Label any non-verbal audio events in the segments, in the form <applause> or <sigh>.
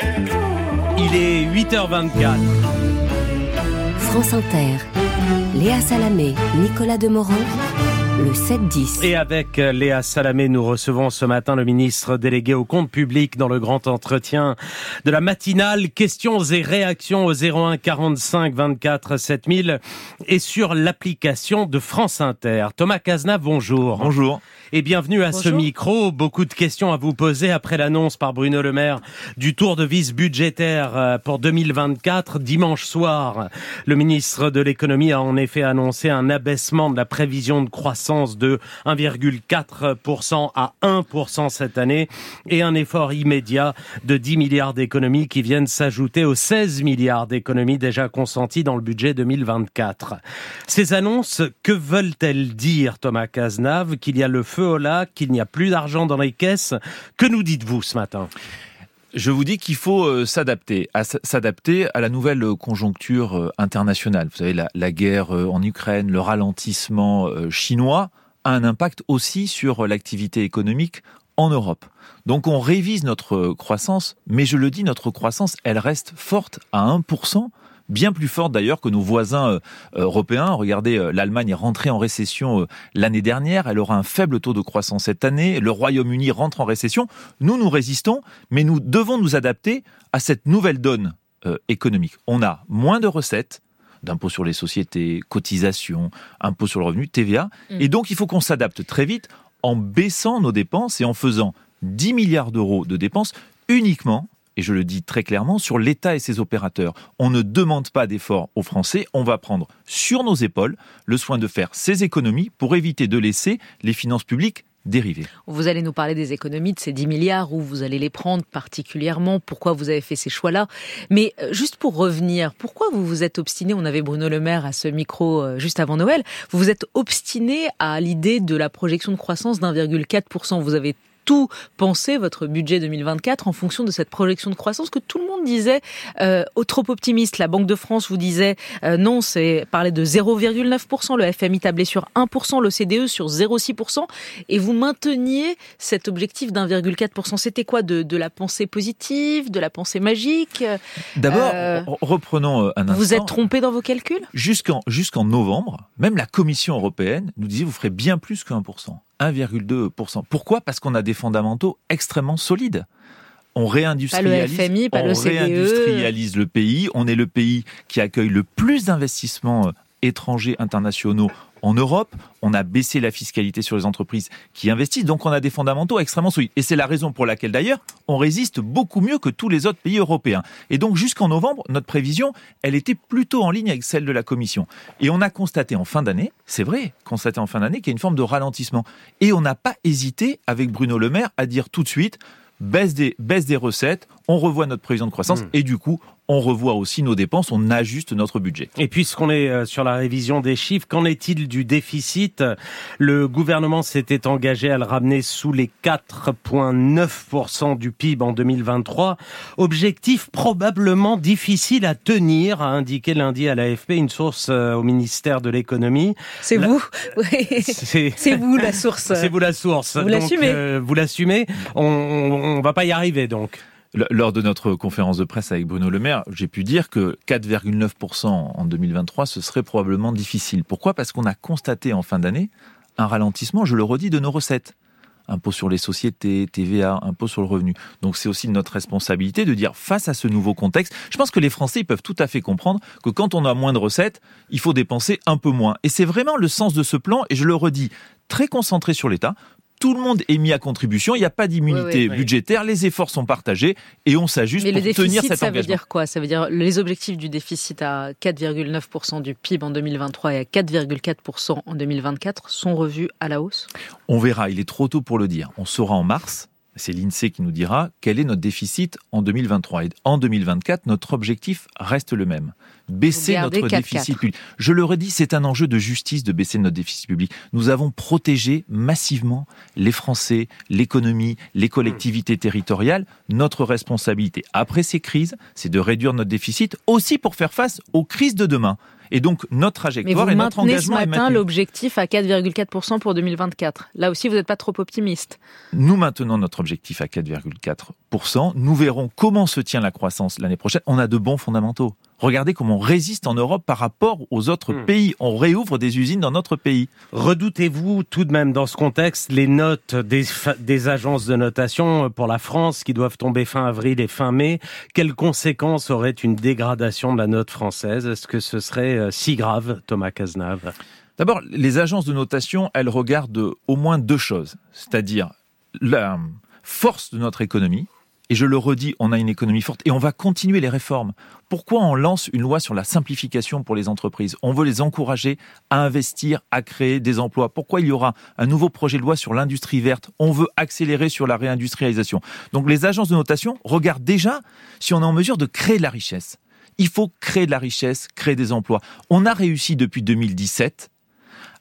Il est 8h24. France Inter, Léa Salamé, Nicolas Demorand, le 7-10. Et avec euh, Léa Salamé, nous recevons ce matin le ministre délégué au compte public dans le grand entretien de la matinale. Questions et réactions au 01 45 24 7000 et sur l'application de France Inter. Thomas Cazenave, bonjour. Bonjour. Et bienvenue à ce micro. Beaucoup de questions à vous poser après l'annonce par Bruno Le Maire du tour de vis budgétaire euh, pour 2024. Dimanche soir, le ministre de l'économie a en effet annoncé un abaissement de la prévision de croissance de 1,4% à 1% cette année et un effort immédiat de 10 milliards d'économies qui viennent s'ajouter aux 16 milliards d'économies déjà consentis dans le budget 2024. Ces annonces, que veulent-elles dire, Thomas Cazenave, qu'il y a le feu au lac, qu'il n'y a plus d'argent dans les caisses? Que nous dites-vous ce matin? Je vous dis qu'il faut euh, s'adapter, à s'adapter à la nouvelle euh, conjoncture euh, internationale. Vous savez, la, la guerre en Ukraine, le ralentissement chinois a un impact aussi sur l'activité économique en Europe. Donc on révise notre croissance, mais je le dis, notre croissance, elle reste forte à 1% bien plus forte d'ailleurs que nos voisins euh, européens. Regardez, euh, l'Allemagne est rentrée en récession euh, l'année dernière, elle aura un faible taux de croissance cette année, le Royaume-Uni rentre en récession. Nous, nous résistons, mais nous devons nous adapter à cette nouvelle donne économique. On a moins de recettes, d'impôts sur les sociétés, cotisations, impôts sur le revenu, TVA. Mm. Et donc, il faut qu'on s'adapte très vite en baissant nos dépenses et en faisant 10 milliards d'euros de dépenses uniquement et je le dis très clairement, sur l'État et ses opérateurs. On ne demande pas d'efforts aux Français, on va prendre sur nos épaules le soin de faire ces économies pour éviter de laisser les finances publiques dériver. Vous allez nous parler des économies, de ces 10 milliards, où vous allez les prendre particulièrement, pourquoi vous avez fait ces choix-là. Mais euh, juste pour revenir, pourquoi vous vous êtes obstiné, on avait Bruno Le Maire à ce micro euh, juste avant Noël, vous vous êtes obstiné à l'idée de la projection de croissance d'1,4%. Vous avez tout penser votre budget 2024 en fonction de cette projection de croissance que tout le monde disait euh, trop optimiste. La Banque de France vous disait euh, non, c'est parler de 0,9%, le FMI tablait sur 1%, l'OCDE sur 0,6%, et vous mainteniez cet objectif d'1,4%. C'était quoi de, de, la pensée positive, de la pensée magique? D'abord, euh, reprenons un instant. Vous êtes trompé dans vos calculs? Jusqu'en jusqu'en novembre, même la Commission européenne nous disait vous ferez bien plus que 1%. 1,2%. Pourquoi? Parce qu'on a des fondamentaux extrêmement solides. On réindustrialise, pas le FMI, on réindustrialise le pays. On est le pays qui accueille le plus d'investissements étrangers internationaux en Europe, on a baissé la fiscalité sur les entreprises qui investissent, donc on a des fondamentaux extrêmement solides. Et c'est la raison pour laquelle d'ailleurs on résiste beaucoup mieux que tous les autres pays européens. Et donc jusqu'en novembre, notre prévision, elle était plutôt en ligne avec celle de la Commission. Et on a constaté en fin d'année, c'est vrai, constaté en fin d'année qu'il y a une forme de ralentissement. Et on n'a pas hésité avec Bruno Le Maire à dire tout de suite, baisse des, baisse des recettes, on revoit notre prévision de croissance hmm. et du coup, on revoit aussi nos dépenses, on ajuste notre budget. Et puisqu'on est euh, sur la révision des chiffres, qu'en est-il du déficit? Le gouvernement s'était engagé à le ramener sous les 4,9% du PIB en 2023. Objectif probablement difficile à tenir, a indiqué lundi à l'AFP une source euh, au ministère de l'économie. C'est vous <laughs> C'est vous la source. <laughs> C'est vous la source. Vous l'assumez. Euh, vous l'assumez. On, on va pas y arriver donc. Lors de notre conférence de presse avec Bruno Le Maire, j'ai pu dire que 4,9% en 2023, ce serait probablement difficile. Pourquoi? Parce qu'on a constaté en fin d'année un ralentissement, je le redis, de nos recettes. Impôt sur les sociétés, TVA, impôt sur le revenu. Donc c'est aussi notre responsabilité de dire face à ce nouveau contexte, je pense que les Français peuvent tout à fait comprendre que quand on a moins de recettes, il faut dépenser un peu moins. Et c'est vraiment le sens de ce plan, et je le redis, très concentré sur l'État, tout le monde est mis à contribution, il n'y a pas d'immunité budgétaire, les efforts sont partagés et on s'ajuste pour le tenir cet ça veut dire quoi? Ça veut dire les objectifs du déficit à 4,9% du PIB en 2023 et à 4,4% en 2024 sont revus à la hausse? On verra, il est trop tôt pour le dire. On saura en mars c'est l'INSEE qui nous dira quel est notre déficit en 2023. Et en 2024, notre objectif reste le même. Baisser notre déficit public. Je le redis, c'est un enjeu de justice de baisser notre déficit public. Nous avons protégé massivement les Français, l'économie, les collectivités territoriales. Notre responsabilité après ces crises, c'est de réduire notre déficit aussi pour faire face aux crises de demain. Et donc notre trajectoire Mais et notre engagement ce matin l'objectif à 4,4% pour 2024. Là aussi, vous n'êtes pas trop optimiste. Nous maintenons notre objectif à 4,4%. Nous verrons comment se tient la croissance l'année prochaine. On a de bons fondamentaux. Regardez comment on résiste en Europe par rapport aux autres hmm. pays. On réouvre des usines dans notre pays. Redoutez-vous tout de même dans ce contexte les notes des, des, agences de notation pour la France qui doivent tomber fin avril et fin mai Quelles conséquences aurait une dégradation de la note française? Est-ce que ce serait euh, si grave, Thomas Cazenave? D'abord, les agences de notation, elles regardent au moins deux choses, c'est-à-dire la force de notre économie, et je le redis, on a une économie forte et on va continuer les réformes. Pourquoi on lance une loi sur la simplification pour les entreprises? On veut les encourager à investir, à créer des emplois. Pourquoi il y aura un nouveau projet de loi sur l'industrie verte? On veut accélérer sur la réindustrialisation. Donc les agences de notation regardent déjà si on est en mesure de créer de la richesse. Il faut créer de la richesse, créer des emplois. On a réussi depuis 2017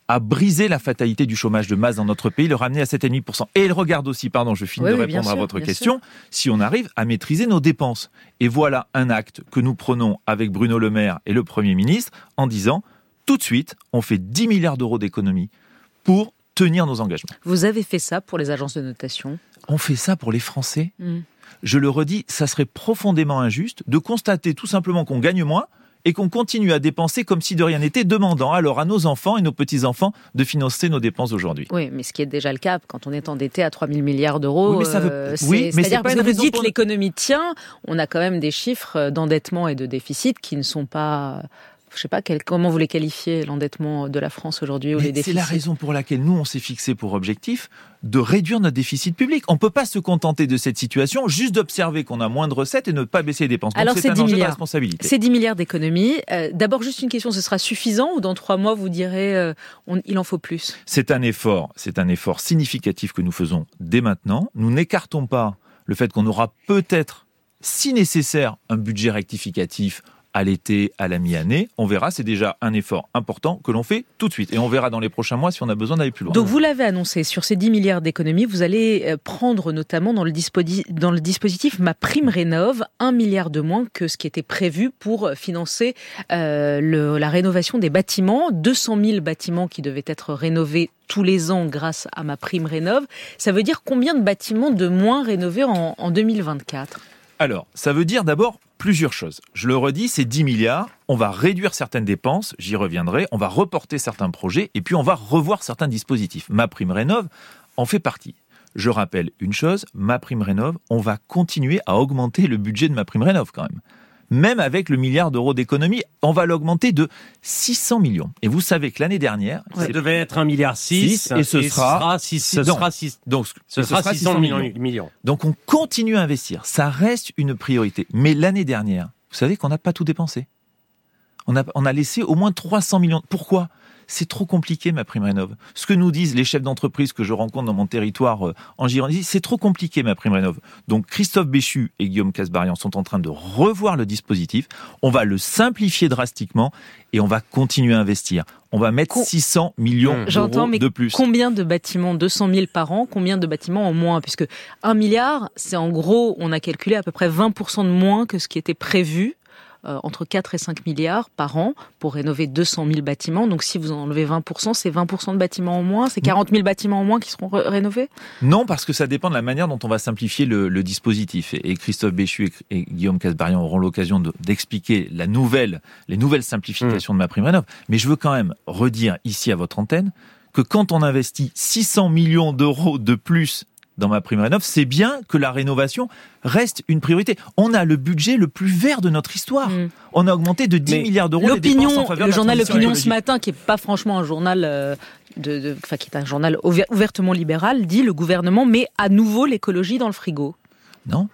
à briser la fatalité du chômage de masse dans notre pays, le ramener à 7,5%. Et il regarde aussi, pardon, je finis de répondre à votre question, si on arrive à maîtriser nos dépenses. Et voilà un acte que nous prenons avec Bruno Le Maire et le Premier ministre en disant, tout de suite, on fait 10 milliards d'euros d'économies pour tenir nos engagements. Vous avez fait ça pour les agences de notation? On fait ça pour les Français. Hmm. Je le redis, ça serait profondément injuste de constater tout simplement qu'on gagne moins et qu'on continue à dépenser comme si de rien n'était, demandant alors à nos enfants et nos petits-enfants de financer nos dépenses aujourd'hui. Oui, mais ce qui est déjà le cas quand on est endetté à 3 000 milliards d'euros. Oui, mais ça veut... Euh, oui, mais c'est pas que vous dites l'économie tient, on a quand même des chiffres d'endettement et de déficit qui ne sont pas je sais pas comment vous les qualifiez, l'endettement de la France aujourd'hui ou les déficits. C'est la raison pour laquelle nous, on s'est fixé pour objectif de réduire notre déficit public. On ne peut pas se contenter de cette situation, juste d'observer qu'on a moins de recettes et ne pas baisser les dépenses. Alors c'est 10 milliards. De responsabilité. C'est 10 milliards d'économies. Euh, d'abord, juste une question, ce sera suffisant ou dans trois mois, vous direz euh, il en faut plus? C'est un effort, c'est un effort significatif que nous faisons dès maintenant. Nous n'écartons pas le fait qu'on aura peut-être, si nécessaire, un budget rectificatif à l'été, à la mi-année. On verra, c'est déjà un effort important que l'on fait tout de suite. Et on verra dans les prochains mois si on a besoin d'aller plus loin. Donc vous l'avez annoncé, sur ces 10 milliards d'économies, vous allez euh, prendre notamment dans le, dans le dispositif Ma Prime Rénove 1 milliard de moins que ce qui était prévu pour financer euh, le, la rénovation des bâtiments. 200 000 bâtiments qui devaient être rénovés tous les ans grâce à Ma Prime Rénove. Ça veut dire combien de bâtiments de moins rénovés en, en 2024 alors, ça veut dire d'abord plusieurs choses. Je le redis, c'est 10 milliards. On va réduire certaines dépenses, j'y reviendrai. On va reporter certains projets et puis on va revoir certains dispositifs. Ma prime rénov en fait partie. Je rappelle une chose, ma prime rénov, on va continuer à augmenter le budget de ma prime rénov quand même même avec le milliard d'euros d'économie, on va l'augmenter de 600 millions. Et vous savez que l'année dernière, ça devait être un milliard 6 et ce sera, ce sera 6 donc ce, sera 600 millions. Donc on continue à investir, ça reste une priorité. Mais l'année dernière, vous savez qu'on n'a pas tout dépensé. On a, on a laissé au moins 300 millions. Pourquoi? C'est trop compliqué ma prime rénov. Ce que nous disent les chefs d'entreprise que je rencontre dans mon territoire euh, en Gironde, c'est trop compliqué ma prime rénov. Donc Christophe Béchu et Guillaume Casbarian sont en train de revoir le dispositif. On va le simplifier drastiquement et on va continuer à investir. On va mettre 600 millions d'euros de plus. Combien de bâtiments 200 000 par an Combien de bâtiments en moins? Puisque 1 milliard, c'est en gros, on a calculé à peu près 20% de moins que ce qui était prévu entre 4 et 5 milliards par an pour rénover 200 000 bâtiments. Donc si vous enlevez 20%, c'est 20% de bâtiments en moins, c'est 40 000 bâtiments en moins qui seront rénovés? Non, parce que ça dépend de la manière dont on va simplifier le, dispositif. Et, Christophe Béchu et, Guillaume Casbarian auront l'occasion d'expliquer la nouvelle, les nouvelles simplifications de ma prime rénov. Mais je veux quand même redire ici à votre antenne que quand on investit 600 millions d'euros de plus dans ma prime rénov, c'est bien que la rénovation reste une priorité. On a le budget le plus vert de notre histoire. Mm. On a augmenté de 10 milliards d'euros l'opinion, le journal L'Opinion ce matin, qui est pas franchement un journal euh, de, enfin, qui est un journal ouvertement libéral, dit le gouvernement met à nouveau l'écologie dans le frigo. Non,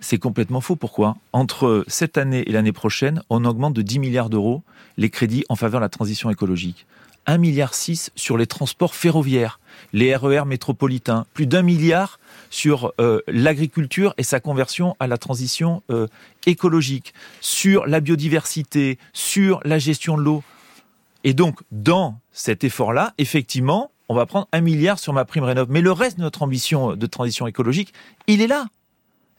c'est complètement faux. Pourquoi? Entre cette année et l'année prochaine, on augmente de 10 milliards d'euros les crédits en faveur de la transition écologique. 1,6 milliard sur les transports ferroviaires, les RER e métropolitains, plus d'un milliard sur euh, l'agriculture et sa conversion à la transition euh, écologique, sur la biodiversité, sur la gestion de l'eau. Et donc, dans cet effort-là, effectivement, on va prendre un milliard sur ma prime rénov. Mais le reste de notre ambition de transition écologique, il est là.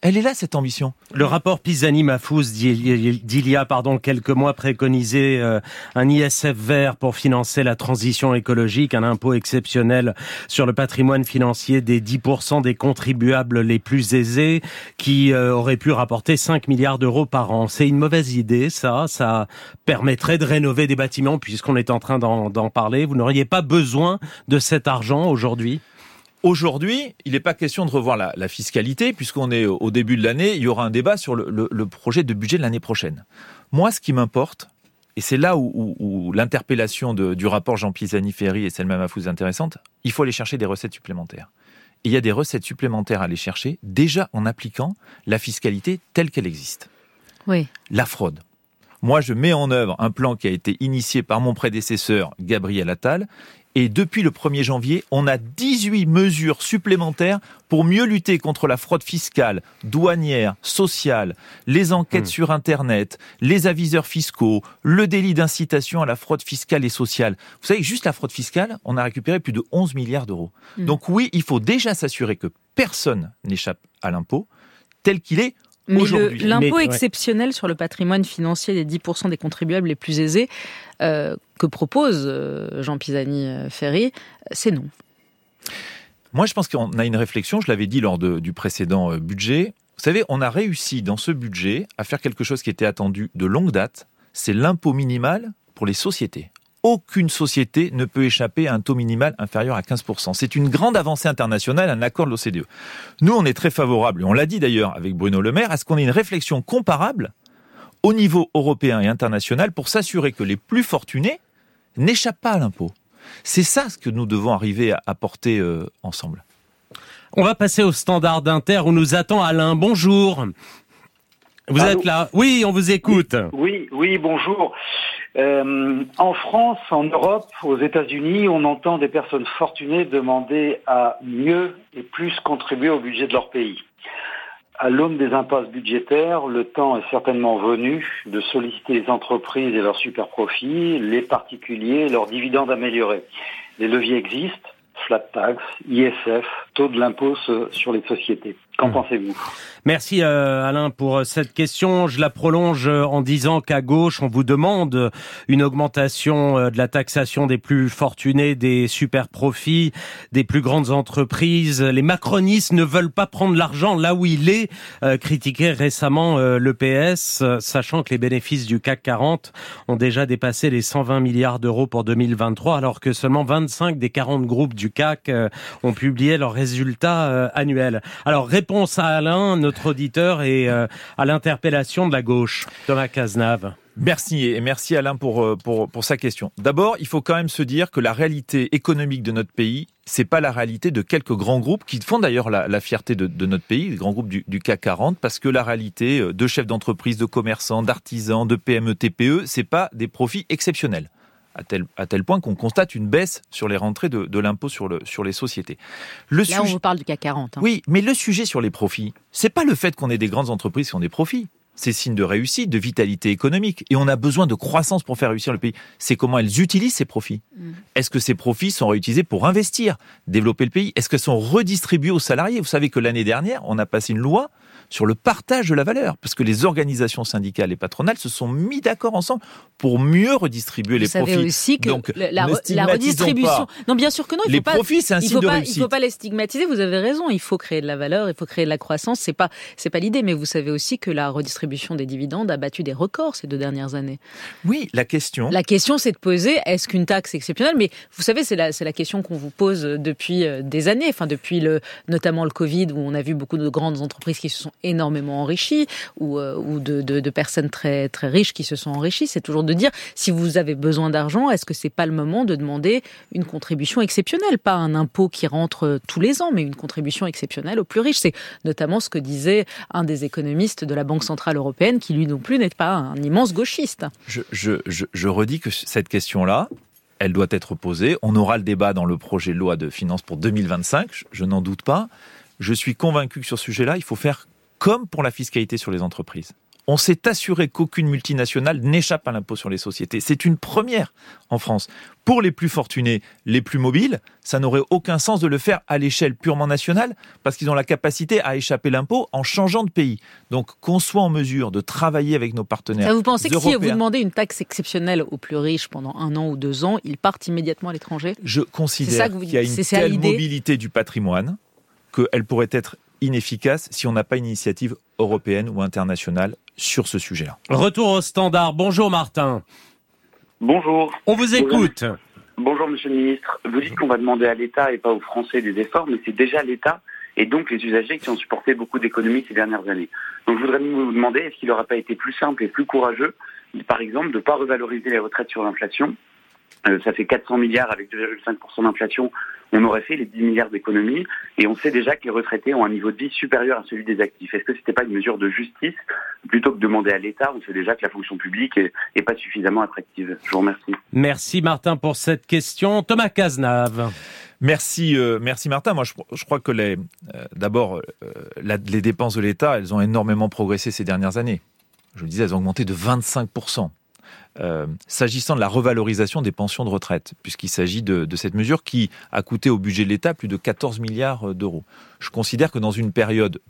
Elle est là, cette ambition. Le rapport Pisani-Mafous d'il y a pardon, quelques mois préconisait euh, un ISF vert pour financer la transition écologique, un impôt exceptionnel sur le patrimoine financier des 10% des contribuables les plus aisés qui euh, aurait pu rapporter 5 milliards d'euros par an. C'est une mauvaise idée, ça. Ça permettrait de rénover des bâtiments puisqu'on est en train d'en parler. Vous n'auriez pas besoin de cet argent aujourd'hui? Aujourd'hui, il n'est pas question de revoir la, fiscalité, puisqu'on est au début de l'année, il y aura un débat sur le, projet de budget de l'année prochaine. Moi, ce qui m'importe, et c'est là où, l'interpellation du rapport Jean Pisani-Ferry et Selma Mafouz est intéressante, il faut aller chercher des recettes supplémentaires. Et il y a des recettes supplémentaires à aller chercher, déjà en appliquant la fiscalité telle qu'elle existe. Oui. La fraude. Moi, je mets en œuvre un plan qui a été initié par mon prédécesseur, Gabriel Attal, et depuis le 1er janvier, on a 18 mesures supplémentaires pour mieux lutter contre la fraude fiscale, douanière, sociale, les enquêtes hmm. sur Internet, les aviseurs fiscaux, le délit d'incitation à la fraude fiscale et sociale. Vous savez, juste la fraude fiscale, on a récupéré plus de 11 milliards d'euros. Hmm. Donc oui, il faut déjà s'assurer que personne n'échappe à l'impôt tel qu'il est mais l'impôt exceptionnel sur le patrimoine financier des 10% des contribuables les plus aisés euh, que propose euh, Jean Pisani-Ferry, euh, c'est non. Moi, je pense qu'on a une réflexion, je l'avais dit lors du précédent budget. Vous savez, on a réussi dans ce budget à faire quelque chose qui était attendu de longue date, c'est l'impôt minimal pour les sociétés aucune société ne peut échapper à un taux minimal inférieur à 15%. C'est une grande avancée internationale, un accord de l'OCDE. Nous, on est très favorable, et on l'a dit d'ailleurs avec Bruno Le Maire, à ce qu'on ait une réflexion comparable au niveau européen et international pour s'assurer que les plus fortunés n'échappent pas à l'impôt. C'est ça ce que nous devons arriver à apporter euh, ensemble. On va passer au standard d'Inter où nous attend Alain. Bonjour. Vous êtes là Oui, on vous écoute. Oui, oui, bonjour. Euh, en France, en Europe, aux États-Unis, on entend des personnes fortunées demander à mieux et plus contribuer au budget de leur pays. À l'aune des impasses budgétaires, le temps est certainement venu de solliciter les entreprises et leurs super profits, les particuliers et leurs dividendes améliorés. Les leviers existent, flat tax, ISF, taux de l'impôt sur les sociétés. Qu'en hmm. pensez-vous? Merci euh, Alain pour euh, cette question. Je la prolonge euh, en disant qu'à gauche, on vous demande une augmentation de la taxation des plus fortunés, des super profits, des plus grandes entreprises. Les macronistes ne veulent pas prendre l'argent là où il est, critiqué récemment le PS, sachant que les bénéfices du CAC 40 ont déjà dépassé les 120 milliards d'euros pour 2023, alors que seulement 25 des 40 groupes du CAC ont publié leurs résultats annuels. Alors réponse à Alain, notre auditeur, et euh, à l'interpellation de la gauche. Thomas Cazenave. Merci et merci Alain pour, euh, pour, pour sa question. D'abord, il faut quand même se dire que la réalité économique de notre pays, c'est pas la réalité de quelques grands groupes qui font d'ailleurs la, fierté de, notre pays, les grands groupes du, du, CAC 40, parce que la réalité euh, de chefs d'entreprise, de commerçants, d'artisans, de PME, TPE, c'est pas des profits exceptionnels à tel, à tel point qu'on constate une baisse sur les rentrées de, de l'impôt sur, le, sur les sociétés. Le Là, on vous parle du CAC 40. Hein. Oui, mais le sujet sur les profits, c'est pas le fait qu'on ait des grandes entreprises qui ont des profits. C'est signe de réussite, de vitalité économique. Et on a besoin de croissance pour faire réussir le pays. C'est comment elles utilisent ces profits. Mm. Est-ce que ces profits sont réutilisés pour investir, développer le pays? Est-ce qu'elles sont redistribués aux salariés? Vous savez que l'année dernière, on a passé une loi sur le partage de la valeur, parce que les organisations syndicales et patronales se sont mis d'accord ensemble pour mieux redistribuer les profits. Vous savez aussi que Donc, la, redistribution. non, bien sûr que non. Il les faut profits, c'est un signe de pas, réussite. Il ne faut pas les stigmatiser. Vous avez raison. Il faut créer de la valeur, il faut créer de la croissance. C'est pas, c'est pas l'idée, mais vous savez aussi que la redistribution des dividendes a battu des records ces deux dernières années. Oui, la question. La question, c'est de poser est-ce qu'une taxe exceptionnelle Mais vous savez, c'est la, c'est la question qu'on vous pose depuis euh, des années. Enfin, depuis le, notamment le Covid, où on a vu beaucoup de grandes entreprises qui se sont énormément enrichies ou, euh, ou de, de, personnes très, très riches qui se sont enrichies. C'est toujours de dire, si vous avez besoin d'argent, est-ce que c'est pas le moment de demander une contribution exceptionnelle, pas un impôt qui rentre tous les ans, mais une contribution exceptionnelle aux plus riches. C'est notamment ce que disait un des économistes de la Banque Centrale Européenne, qui lui non plus n'est pas un immense gauchiste. Je, je, je redis que cette question-là, elle doit être posée. On aura le débat dans le projet de loi de finances pour 2025, je n'en doute pas. Je suis convaincu que sur ce sujet-là, il faut faire comme pour la fiscalité sur les entreprises. on s'est assuré qu'aucune multinationale n'échappe à l'impôt sur les sociétés. C'est une première en France. Pour les plus fortunés, les plus mobiles, ça n'aurait aucun sens de le faire à l'échelle purement nationale parce qu'ils ont la capacité à échapper l'impôt en changeant de pays. Donc qu'on soit en mesure de travailler avec nos partenaires. vous pensez que si vous demandez une taxe exceptionnelle aux plus riches pendant un an ou deux ans, ils partent immédiatement à l'étranger? Je considère qu'il y a une telle mobilité du patrimoine qu'elle pourrait être inefficace si on n'a pas une initiative européenne ou internationale sur ce sujet-là. Retour au standard. Bonjour Martin. Bonjour. On vous écoute. Bonjour Monsieur le Ministre. Vous dites qu'on va demander à l'État et pas aux Français des efforts, mais c'est déjà l'État et donc les usagers qui ont supporté beaucoup d'économies ces dernières années. Donc je voudrais vous demander, est-ce qu'il n'aurait pas été plus simple et plus courageux, par exemple, de ne pas revaloriser les retraites sur l'inflation euh, ça fait 400 milliards avec 2,5% d'inflation. On aurait fait les 10 milliards d'économies et on sait déjà que les retraités ont un niveau de vie supérieur à celui des actifs. Est-ce que ce n'était pas une mesure de justice plutôt que de demander à l'État? On sait déjà que la fonction publique est, pas suffisamment attractive. Je vous remercie. Merci Martin pour cette question. Thomas Cazenave. Merci, euh, merci Martin. Moi, je, crois que les, euh, d'abord, les dépenses de l'État, elles ont énormément progressé ces dernières années. Je le disais, elles ont augmenté de 25 euh, s'agissant de la revalorisation des pensions de retraite, puisqu'il s'agit de, cette mesure qui a coûté au budget de l'État plus de 14 milliards d'euros. Je considère que dans une période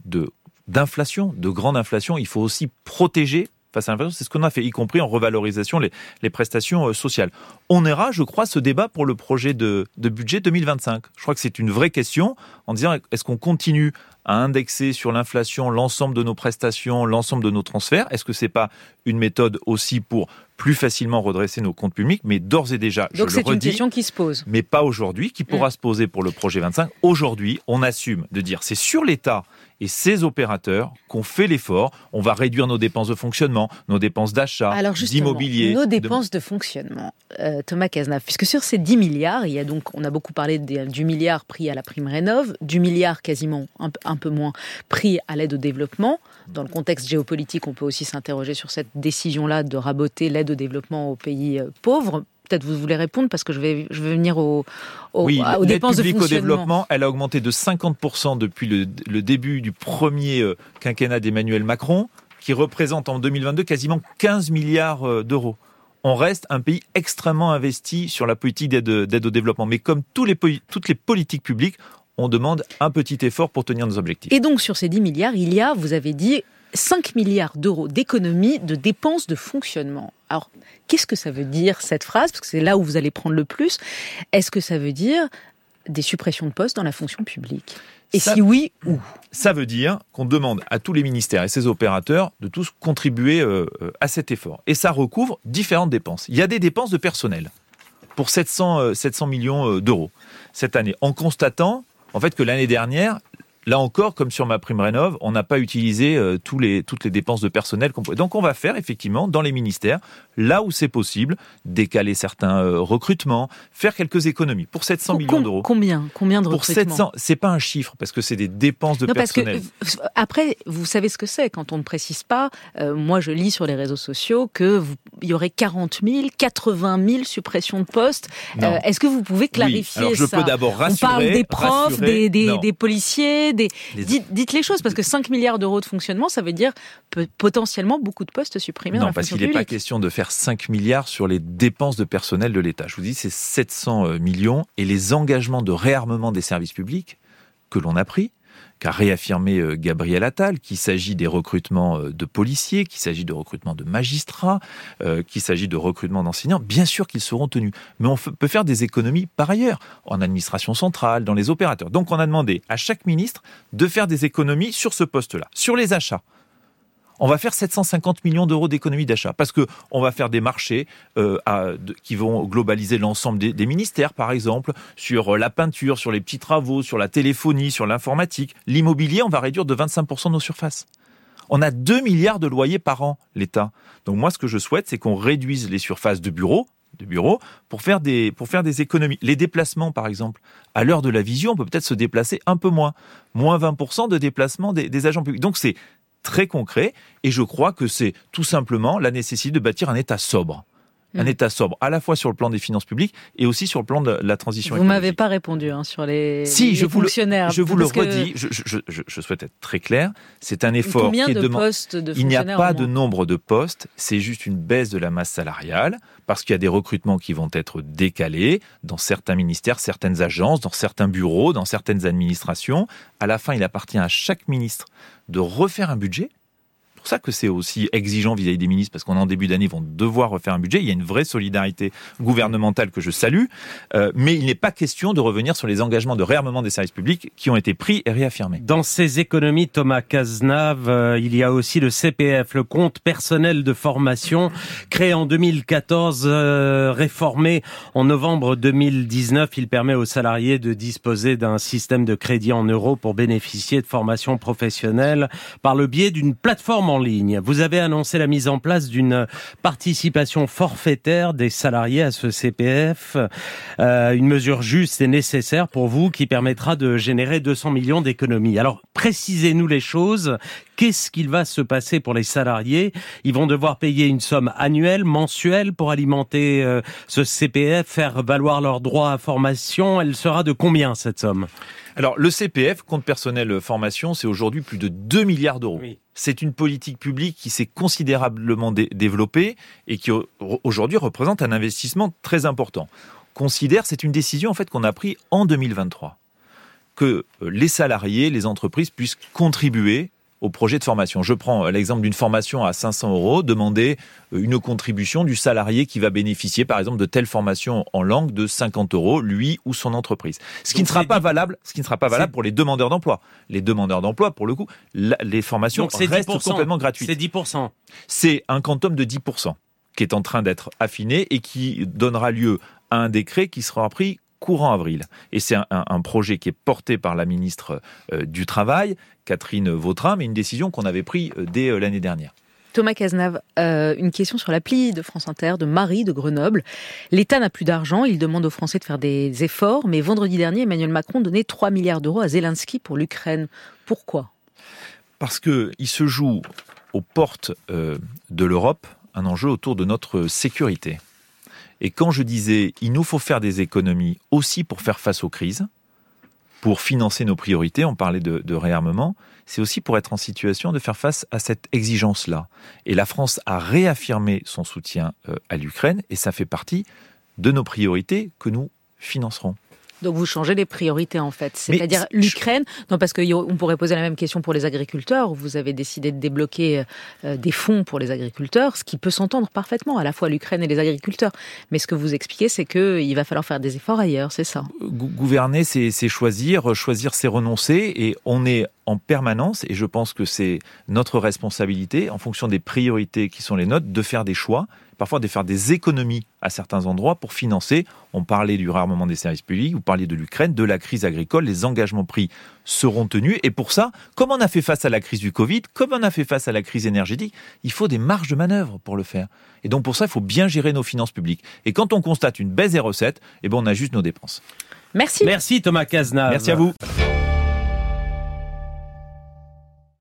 d'inflation, de grande inflation, il faut aussi protéger face à l'inflation. C'est ce qu'on a fait, y compris en revalorisation les, les, prestations euh, sociales. On ira, je crois, ce débat pour le projet de, de budget 2025. Je crois que c'est une vraie question en disant est-ce qu'on continue à indexer sur l'inflation l'ensemble de nos prestations, l'ensemble de nos transferts? Est-ce que c'est pas une méthode aussi pour plus facilement redresser nos comptes publics Mais d'ores et déjà, Donc je le redis, c'est une question qui se pose. Mais pas aujourd'hui, qui pourra mm. se poser pour le projet 25. Aujourd'hui, on assume de dire c'est sur l'État et ces opérateurs qu'on fait l'effort. On va réduire nos dépenses de fonctionnement, nos dépenses d'achat, d'immobilier. Nos dépenses de, fonctionnement, euh, Thomas Cazenave, puisque sur ces 10 milliards, il y a donc, on a beaucoup parlé du milliard pris à la prime rénov, du milliard quasiment un, peu moins pris à l'aide au développement. Dans le contexte géopolitique, on peut aussi s'interroger sur cette décision-là de raboter l'aide au développement aux pays euh, pauvres peut-être vous voulez répondre parce que je vais, je vais venir au, au, oui, aux dépenses de fonctionnement. au développement, elle a augmenté de 50% depuis le, le, début du premier euh, quinquennat d'Emmanuel Macron, qui représente en 2022 quasiment 15 milliards euh, d'euros. On reste un pays extrêmement investi sur la politique d'aide au développement. Mais comme tous les, toutes les politiques publiques, on demande un petit effort pour tenir nos objectifs. Et donc sur ces 10 milliards, il y a, vous avez dit, 5 milliards d'euros d'économies de dépenses de fonctionnement. Alors, qu'est-ce que ça veut dire cette phrase? Parce que c'est là où vous allez prendre le plus. Est-ce que ça veut dire des suppressions de postes dans la fonction publique? Et si oui, où? Ça veut dire qu'on demande à tous les ministères et ses opérateurs de tous contribuer euh, euh, à cet effort. Et ça recouvre différentes dépenses. Il y a des dépenses de personnel pour 700, 700 euh, millions d'euros cette année, en constatant en fait que l'année dernière, Là encore, comme sur ma prime rénov, on n'a pas utilisé euh, tous les, toutes les dépenses de personnel qu'on pouvait. Donc on va faire effectivement dans les ministères, là où c'est possible, décaler certains euh, recrutements, faire quelques économies pour 700 millions d'euros. Combien Combien de pour recrutements 700, c'est pas un chiffre parce que c'est des dépenses de personnel. Parce que, après, vous savez ce que c'est quand on ne précise pas. Euh, moi, je lis sur les réseaux sociaux que il y aurait 40 000, 80 000 suppressions de postes. Est-ce que vous pouvez clarifier oui. Alors, je peux d'abord rassurer. On parle des profs, des, des, des policiers Dites, les choses, parce que 5 milliards d'euros de fonctionnement, ça veut dire potentiellement beaucoup de postes supprimés non, dans la parce qu'il n'est pas question de faire 5 milliards sur les dépenses de personnel de l'État. Je vous dis, c'est 700 euh, millions et les engagements de réarmement des services publics que l'on a pris, qu'a réaffirmé euh, Gabriel Attal, qu'il s'agit des recrutements euh, de policiers, qu'il s'agit de recrutements de magistrats, euh, qu'il s'agit de recrutements d'enseignants, bien sûr qu'ils seront tenus. Mais on peut faire des économies par ailleurs, en administration centrale, dans les opérateurs. Donc on a demandé à chaque ministre de faire des économies sur ce poste-là, sur les achats on va faire 750 millions d'euros d'économie d'achat parce que on va faire des marchés euh, qui vont globaliser l'ensemble des, ministères, par exemple, sur euh, la peinture, sur les petits travaux, sur la téléphonie, sur l'informatique. L'immobilier, on va réduire de 25% nos surfaces. On a 2 milliards de loyers par an, l'État. Donc moi, ce que je souhaite, c'est qu'on réduise les surfaces de bureaux, de bureaux pour faire des pour économies. Les déplacements, par exemple, à l'heure de la vision, on peut peut-être se déplacer un peu moins, moins 20% de déplacement des agents publics. Donc c'est très concret et je crois que c'est tout simplement la nécessité de bâtir un État sobre. Un Mm. État sobre, à la fois sur le plan des finances publiques et aussi sur le plan de la transition Vous m'avez écologique. pas répondu hein, sur les, Si, les je vous le- fonctionnaires. Je vous le que redis, je, je- je- je souhaite être très clair, c'est un effort Combien qui est de postes de Il n'y a fonctionnaires pas de nombre de postes, c'est juste une baisse de la masse salariale, parce qu'il y a des recrutements qui vont être décalés dans certains ministères, certaines agences, dans certains bureaux, dans certaines administrations. À la fin, il appartient à chaque ministre de refaire un budget. Pour ça que c'est aussi exigeant vis-à-vis des ministres, parce qu'on en début d'année, ils vont devoir refaire un budget. Il y a une vraie solidarité gouvernementale que je salue, Euh, mais il n'est pas question de revenir sur les engagements de réarmement des services publics qui ont été pris et réaffirmés. Dans ces économies, Thomas Cazenave, euh, il y a aussi le CPF, le compte personnel de formation, créé en 2014, euh, réformé en novembre 2019. Il permet aux salariés de disposer d'un système de crédit en euros pour bénéficier de formation professionnelle par le biais d'une plateforme Vous avez annoncé la mise en place d'une participation forfaitaire des salariés à ce CPF, euh, une mesure juste et nécessaire pour vous qui permettra de générer 200 millions d'économies. Alors, précisez-nous les choses. Qu'est-ce qu'il va se passer pour les salariés? Ils vont devoir payer une somme annuelle, mensuelle pour alimenter euh, ce CPF, faire valoir leurs droits à formation. Elle sera de combien cette somme? Alors, le CPF, compte personnel formation, c'est aujourd'hui plus de 2 milliards d'euros. Oui. C'est une politique publique qui s'est considérablement dé- développée et qui au- aujourd'hui représente un investissement très important. Considère, c'est une décision en fait qu'on a prise en 2023, que euh, les salariés, les entreprises puissent contribuer au projet de formation. Je prends l'exemple d'une formation à 500 euros, demander euh, une contribution du salarié qui va bénéficier, par exemple, de telle formation en langue de 50 euros, lui ou son entreprise. Ce qui Donc ne sera pas valable, ce qui ne sera pas c'est- valable pour les demandeurs d'emploi. Les demandeurs d'emploi, pour le coup, la- les formations Donc restent 10%. complètement gratuites. C'est 10%. C'est un quantum de 10% qui est en train d'être affiné et qui donnera lieu à un décret qui sera pris courant avril. Et c'est un, projet qui est porté par la ministre euh, du Travail, Catherine Vautrin, mais une décision qu'on avait prise euh, dès euh, l'année dernière. Thomas Cazenave, euh, une question sur l'appli de France Inter de Marie de Grenoble. L'État n'a plus d'argent, il demande aux Français de faire des efforts, mais vendredi dernier, Emmanuel Macron donnait 3 milliards d'euros à Zelensky pour l'Ukraine. Pourquoi? Parce qu'il se joue aux portes euh, de l'Europe un enjeu autour de notre sécurité. Et quand je disais, il nous faut faire des économies aussi pour faire face aux crises, pour financer nos priorités, on parlait de, réarmement, c'est aussi pour être en situation de faire face à cette exigence-là. Et la France a réaffirmé son soutien euh, à l'Ukraine, et ça fait partie de nos priorités que nous financerons. Donc vous changez les priorités en fait. C'est-à-dire l'Ukraine, non parce qu'on pourrait poser la même question pour les agriculteurs. Vous avez décidé de débloquer euh, des fonds pour les agriculteurs, ce qui peut s'entendre parfaitement, à la fois l'Ukraine et les agriculteurs. Mais ce que vous expliquez, c'est qu'il va falloir faire des efforts ailleurs, c'est ça Gou- Gouverner, c'est choisir, choisir, c'est renoncer, et on est en permanence, et je pense que c'est notre responsabilité, en fonction des priorités qui sont les nôtres, de faire des choix, parfois de faire des économies à certains endroits pour financer. On parlait du réarmement des services publics, vous parliez de l'Ukraine, de la crise agricole, les engagements pris seront tenus, et pour ça, comme on a fait face à la crise du Covid, comme on a fait face à la crise énergétique, il faut des marges de manœuvre pour le faire. Et donc pour ça, il faut bien gérer nos finances publiques. Et quand on constate une baisse des recettes, eh ben on ajuste nos dépenses. Merci. Merci Thomas Cazenave. Merci à vous.